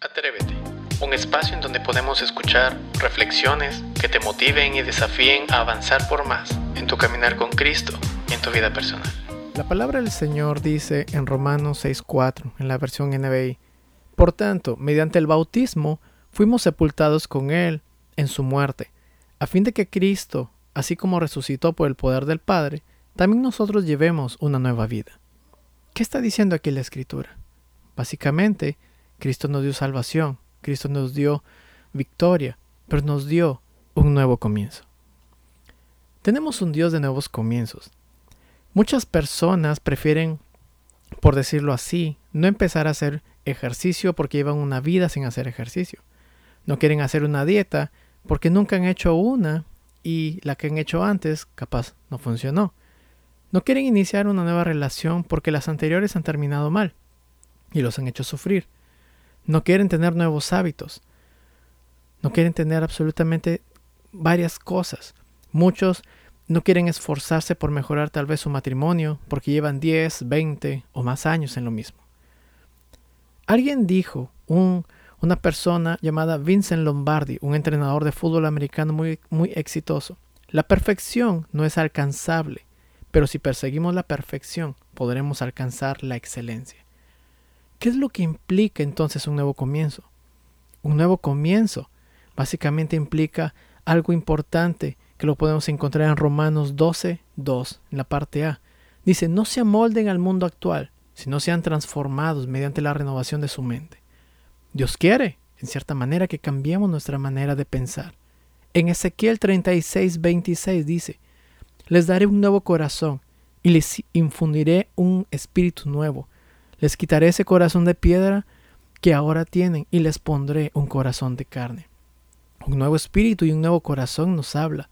Atrévete, un espacio en donde podemos escuchar reflexiones que te motiven y desafíen a avanzar por más en tu caminar con Cristo y en tu vida personal. La palabra del Señor dice en Romanos 6:4, en la versión NBI, Por tanto, mediante el bautismo fuimos sepultados con Él en su muerte, a fin de que Cristo, así como resucitó por el poder del Padre, también nosotros llevemos una nueva vida. ¿Qué está diciendo aquí la Escritura? Básicamente, Cristo nos dio salvación, Cristo nos dio victoria, pero nos dio un nuevo comienzo. Tenemos un Dios de nuevos comienzos. Muchas personas prefieren, por decirlo así, no empezar a hacer ejercicio porque llevan una vida sin hacer ejercicio. No quieren hacer una dieta porque nunca han hecho una y la que han hecho antes capaz no funcionó. No quieren iniciar una nueva relación porque las anteriores han terminado mal y los han hecho sufrir. No quieren tener nuevos hábitos. No quieren tener absolutamente varias cosas. Muchos no quieren esforzarse por mejorar tal vez su matrimonio porque llevan 10, 20 o más años en lo mismo. Alguien dijo, un, una persona llamada Vincent Lombardi, un entrenador de fútbol americano muy, muy exitoso, la perfección no es alcanzable, pero si perseguimos la perfección podremos alcanzar la excelencia. ¿Qué es lo que implica entonces un nuevo comienzo? Un nuevo comienzo básicamente implica algo importante que lo podemos encontrar en Romanos 12, 2, en la parte A. Dice, no se amolden al mundo actual, sino sean transformados mediante la renovación de su mente. Dios quiere, en cierta manera, que cambiemos nuestra manera de pensar. En Ezequiel 36, 26 dice, les daré un nuevo corazón y les infundiré un espíritu nuevo les quitaré ese corazón de piedra que ahora tienen y les pondré un corazón de carne. Un nuevo espíritu y un nuevo corazón nos habla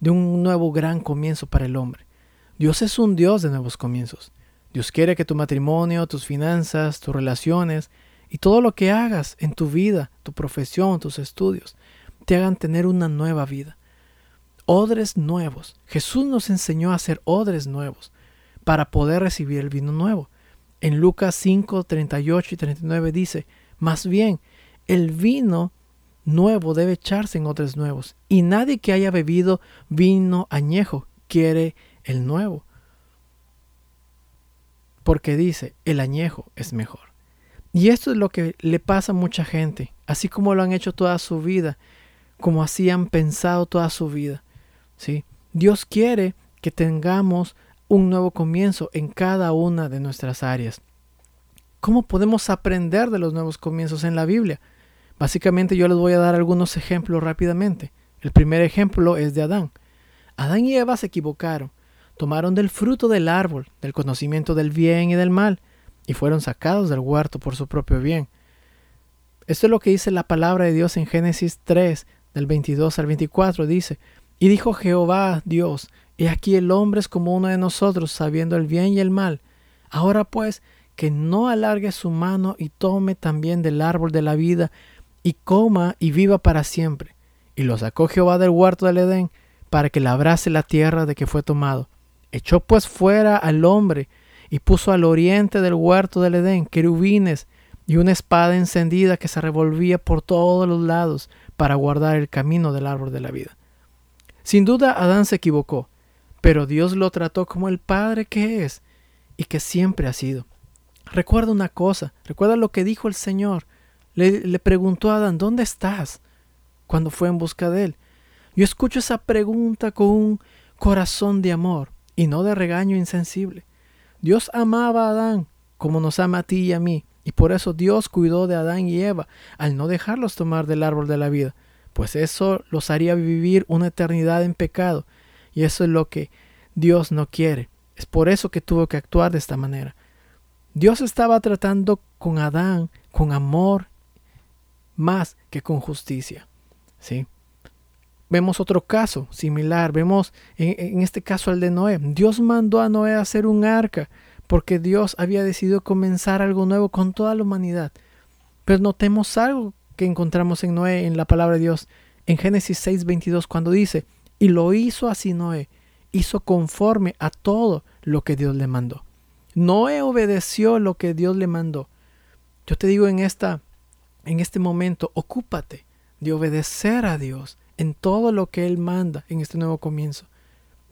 de un nuevo gran comienzo para el hombre. Dios es un Dios de nuevos comienzos. Dios quiere que tu matrimonio, tus finanzas, tus relaciones y todo lo que hagas en tu vida, tu profesión, tus estudios, te hagan tener una nueva vida. Odres nuevos. Jesús nos enseñó a hacer odres nuevos para poder recibir el vino nuevo. En Lucas 5, 38 y 39 dice, más bien, el vino nuevo debe echarse en otros nuevos, y nadie que haya bebido vino añejo quiere el nuevo. Porque dice, el añejo es mejor. Y esto es lo que le pasa a mucha gente, así como lo han hecho toda su vida, como así han pensado toda su vida. ¿sí? Dios quiere que tengamos un nuevo comienzo en cada una de nuestras áreas. ¿Cómo podemos aprender de los nuevos comienzos en la Biblia? Básicamente yo les voy a dar algunos ejemplos rápidamente. El primer ejemplo es de Adán. Adán y Eva se equivocaron, tomaron del fruto del árbol, del conocimiento del bien y del mal, y fueron sacados del huerto por su propio bien. Esto es lo que dice la palabra de Dios en Génesis 3, del 22 al 24. Dice, y dijo Jehová Dios, He aquí el hombre es como uno de nosotros, sabiendo el bien y el mal. Ahora pues, que no alargue su mano y tome también del árbol de la vida, y coma y viva para siempre. Y lo sacó Jehová del huerto del Edén, para que labrase la tierra de que fue tomado. Echó pues fuera al hombre, y puso al oriente del huerto del Edén querubines y una espada encendida que se revolvía por todos los lados para guardar el camino del árbol de la vida. Sin duda Adán se equivocó, pero Dios lo trató como el Padre que es y que siempre ha sido. Recuerda una cosa, recuerda lo que dijo el Señor. Le, preguntó a Adán, ¿dónde estás? cuando fue en busca de él. Yo escucho esa pregunta con un corazón de amor y no de regaño insensible. Dios amaba a Adán como nos ama a ti y a mí, y por eso Dios cuidó de Adán y Eva al no dejarlos tomar del árbol de la vida, pues eso los haría vivir una eternidad en pecado y eso es lo que Dios no quiere. Es por eso que tuvo que actuar de esta manera. Dios estaba tratando con Adán con amor más que con justicia. ¿sí? Vemos otro caso similar, vemos en, este caso el de Noé. Dios mandó a Noé a hacer un arca porque Dios había decidido comenzar algo nuevo con toda la humanidad. Pero notemos algo que encontramos en Noé en la palabra de Dios en Génesis 6:22 cuando dice, y lo hizo así Noé, hizo conforme a todo lo que Dios le mandó. Noé obedeció lo que Dios le mandó. Yo te digo en esta en este momento, ocúpate de obedecer a Dios en todo lo que Él manda en este nuevo comienzo.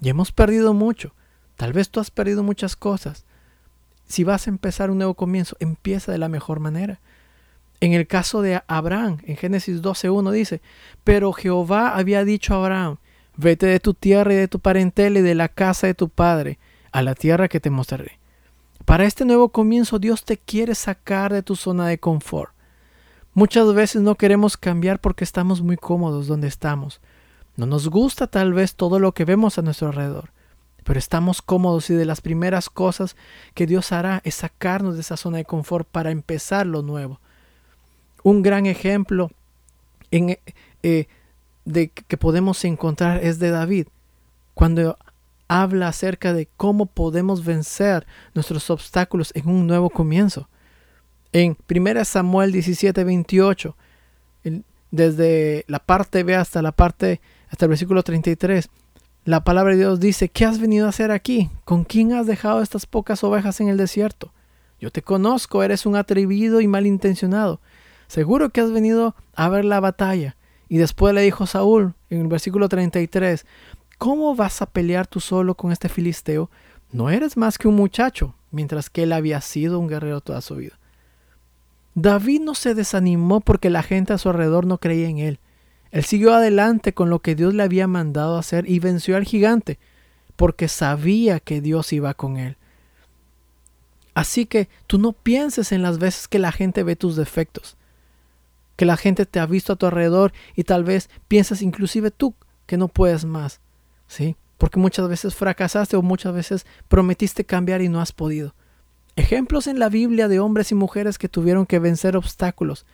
Y hemos perdido mucho. Tal vez tú has perdido muchas cosas. Si vas a empezar un nuevo comienzo, empieza de la mejor manera. En el caso de Abraham, en Génesis 12.1 dice, pero Jehová había dicho a Abraham, vete de tu tierra y de tu parentela y de la casa de tu padre, a la tierra que te mostraré. Para este nuevo comienzo Dios te quiere sacar de tu zona de confort. Muchas veces no queremos cambiar porque estamos muy cómodos donde estamos. No nos gusta tal vez todo lo que vemos a nuestro alrededor, pero estamos cómodos y de las primeras cosas que Dios hará es sacarnos de esa zona de confort para empezar lo nuevo. Un gran ejemplo en, eh, de que podemos encontrar es de David, cuando habla acerca de cómo podemos vencer nuestros obstáculos en un nuevo comienzo. En 1 Samuel 17, 28, desde la parte B hasta la parte, hasta el versículo 33, la palabra de Dios dice, ¿qué has venido a hacer aquí? ¿Con quién has dejado estas pocas ovejas en el desierto? Yo te conozco, eres un atrevido y malintencionado. Seguro que has venido a ver la batalla. Y después le dijo Saúl en el versículo 33, ¿cómo vas a pelear tú solo con este filisteo? No eres más que un muchacho, mientras que él había sido un guerrero toda su vida. David no se desanimó porque la gente a su alrededor no creía en él. Él siguió adelante con lo que Dios le había mandado hacer y venció al gigante, porque sabía que Dios iba con él. Así que tú no pienses en las veces que la gente ve tus defectos, que la gente te ha visto a tu alrededor y tal vez piensas inclusive tú que no puedes más, ¿sí? Porque muchas veces fracasaste o muchas veces prometiste cambiar y no has podido. Ejemplos en la Biblia de hombres y mujeres que tuvieron que vencer obstáculos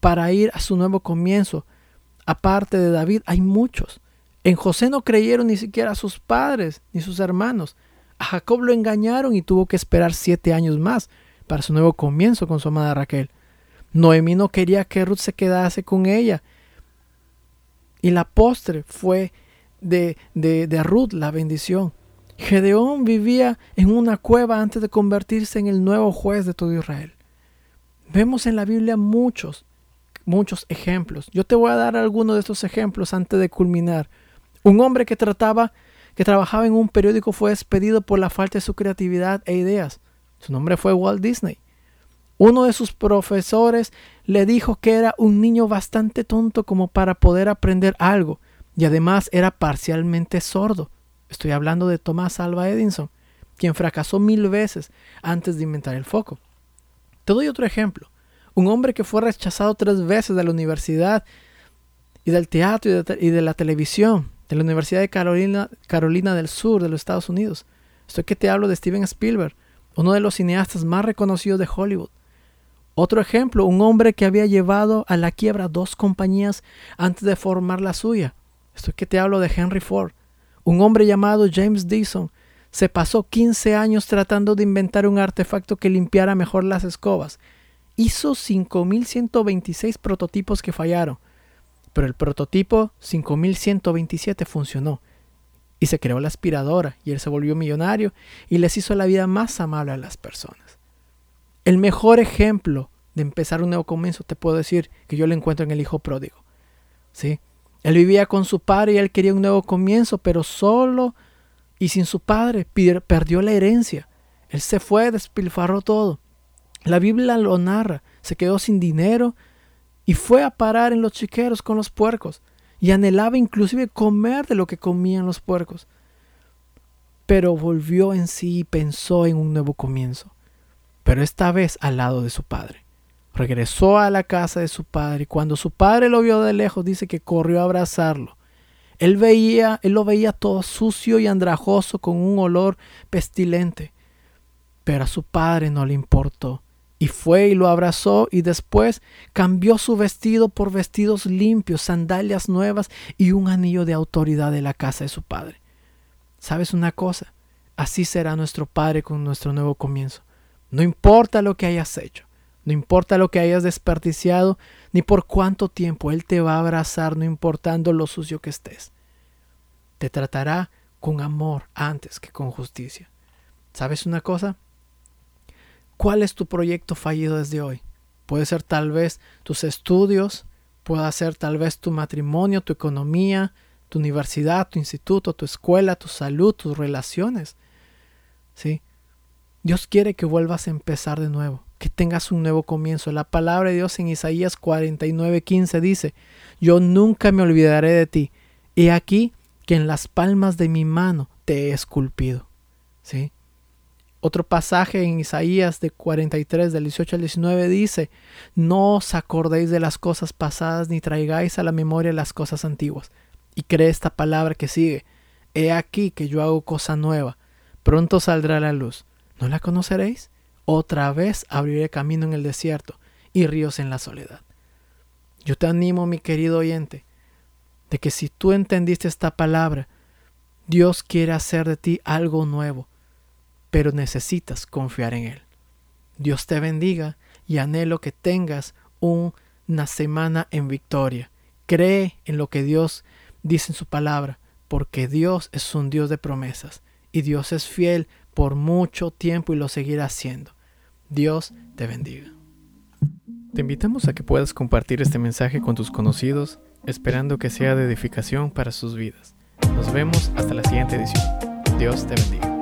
para ir a su nuevo comienzo. Aparte de David, hay muchos. En José no creyeron ni siquiera a sus padres ni sus hermanos. A Jacob lo engañaron y tuvo que esperar siete años más para su nuevo comienzo con su amada Raquel. Noemí no quería que Ruth se quedase con ella. Y la postre fue de, de, de Ruth la bendición. Gedeón vivía en una cueva antes de convertirse en el nuevo juez de todo Israel. Vemos en la Biblia muchos, muchos ejemplos. Yo te voy a dar algunos de estos ejemplos antes de culminar. Un hombre que trataba, que trabajaba en un periódico fue despedido por la falta de su creatividad e ideas. Su nombre fue Walt Disney. Uno de sus profesores le dijo que era un niño bastante tonto como para poder aprender algo y además era parcialmente sordo. Estoy hablando de Thomas Alva Edison, quien fracasó mil veces antes de inventar el foco. Te doy otro ejemplo. Un hombre que fue rechazado tres veces de la universidad y del teatro y de, la televisión, de la Universidad de Carolina, Carolina del Sur de los Estados Unidos. Estoy que te hablo de Steven Spielberg, uno de los cineastas más reconocidos de Hollywood. Otro ejemplo, un hombre que había llevado a la quiebra dos compañías antes de formar la suya. Estoy que te hablo de Henry Ford. Un hombre llamado James Dyson se pasó 15 años tratando de inventar un artefacto que limpiara mejor las escobas. Hizo 5.126 prototipos que fallaron, pero el prototipo 5.127 funcionó. Y se creó la aspiradora y él se volvió millonario y les hizo la vida más amable a las personas. El mejor ejemplo de empezar un nuevo comienzo, te puedo decir que yo lo encuentro en el hijo pródigo. ¿sí? Él vivía con su padre y él quería un nuevo comienzo, pero solo y sin su padre perdió la herencia. Él se fue, despilfarró todo. La Biblia lo narra, se quedó sin dinero y fue a parar en los chiqueros con los puercos y anhelaba inclusive comer de lo que comían los puercos. Pero volvió en sí y pensó en un nuevo comienzo pero esta vez al lado de su padre. Regresó a la casa de su padre y cuando su padre lo vio de lejos dice que corrió a abrazarlo. Él veía, él lo veía todo sucio y andrajoso con un olor pestilente. Pero a su padre no le importó. Y fue y lo abrazó y después cambió su vestido por vestidos limpios, sandalias nuevas y un anillo de autoridad de la casa de su padre. ¿Sabes una cosa? Así será nuestro Padre con nuestro nuevo comienzo. No importa lo que hayas hecho, no importa lo que hayas desperdiciado, ni por cuánto tiempo Él te va a abrazar, no importando lo sucio que estés. Te tratará con amor antes que con justicia. ¿Sabes una cosa? ¿Cuál es tu proyecto fallido desde hoy? Puede ser tal vez tus estudios, puede ser tal vez tu matrimonio, tu economía, tu universidad, tu instituto, tu escuela, tu salud, tus relaciones. ¿Sí? Dios quiere que vuelvas a empezar de nuevo, que tengas un nuevo comienzo. La palabra de Dios en Isaías 49:15 dice, yo nunca me olvidaré de ti. He aquí que en las palmas de mi mano te he esculpido. ¿Sí? Otro pasaje en Isaías de 43, del 18 al 19 dice, No os acordéis de las cosas pasadas ni traigáis a la memoria las cosas antiguas. Y cree esta palabra que sigue, He aquí que yo hago cosa nueva, pronto saldrá la luz. ¿No la conoceréis? Otra vez abriré camino en el desierto y ríos en la soledad. Yo te animo, mi querido oyente, de que si tú entendiste esta palabra, Dios quiere hacer de ti algo nuevo, pero necesitas confiar en Él. Dios te bendiga y anhelo que tengas una semana en victoria. Cree en lo que Dios dice en su palabra, porque Dios es un Dios de promesas y Dios es fiel por mucho tiempo y lo seguirá haciendo. Dios te bendiga. Te invitamos a que puedas compartir este mensaje con tus conocidos, esperando que sea de edificación para sus vidas. Nos vemos hasta la siguiente edición. Dios te bendiga.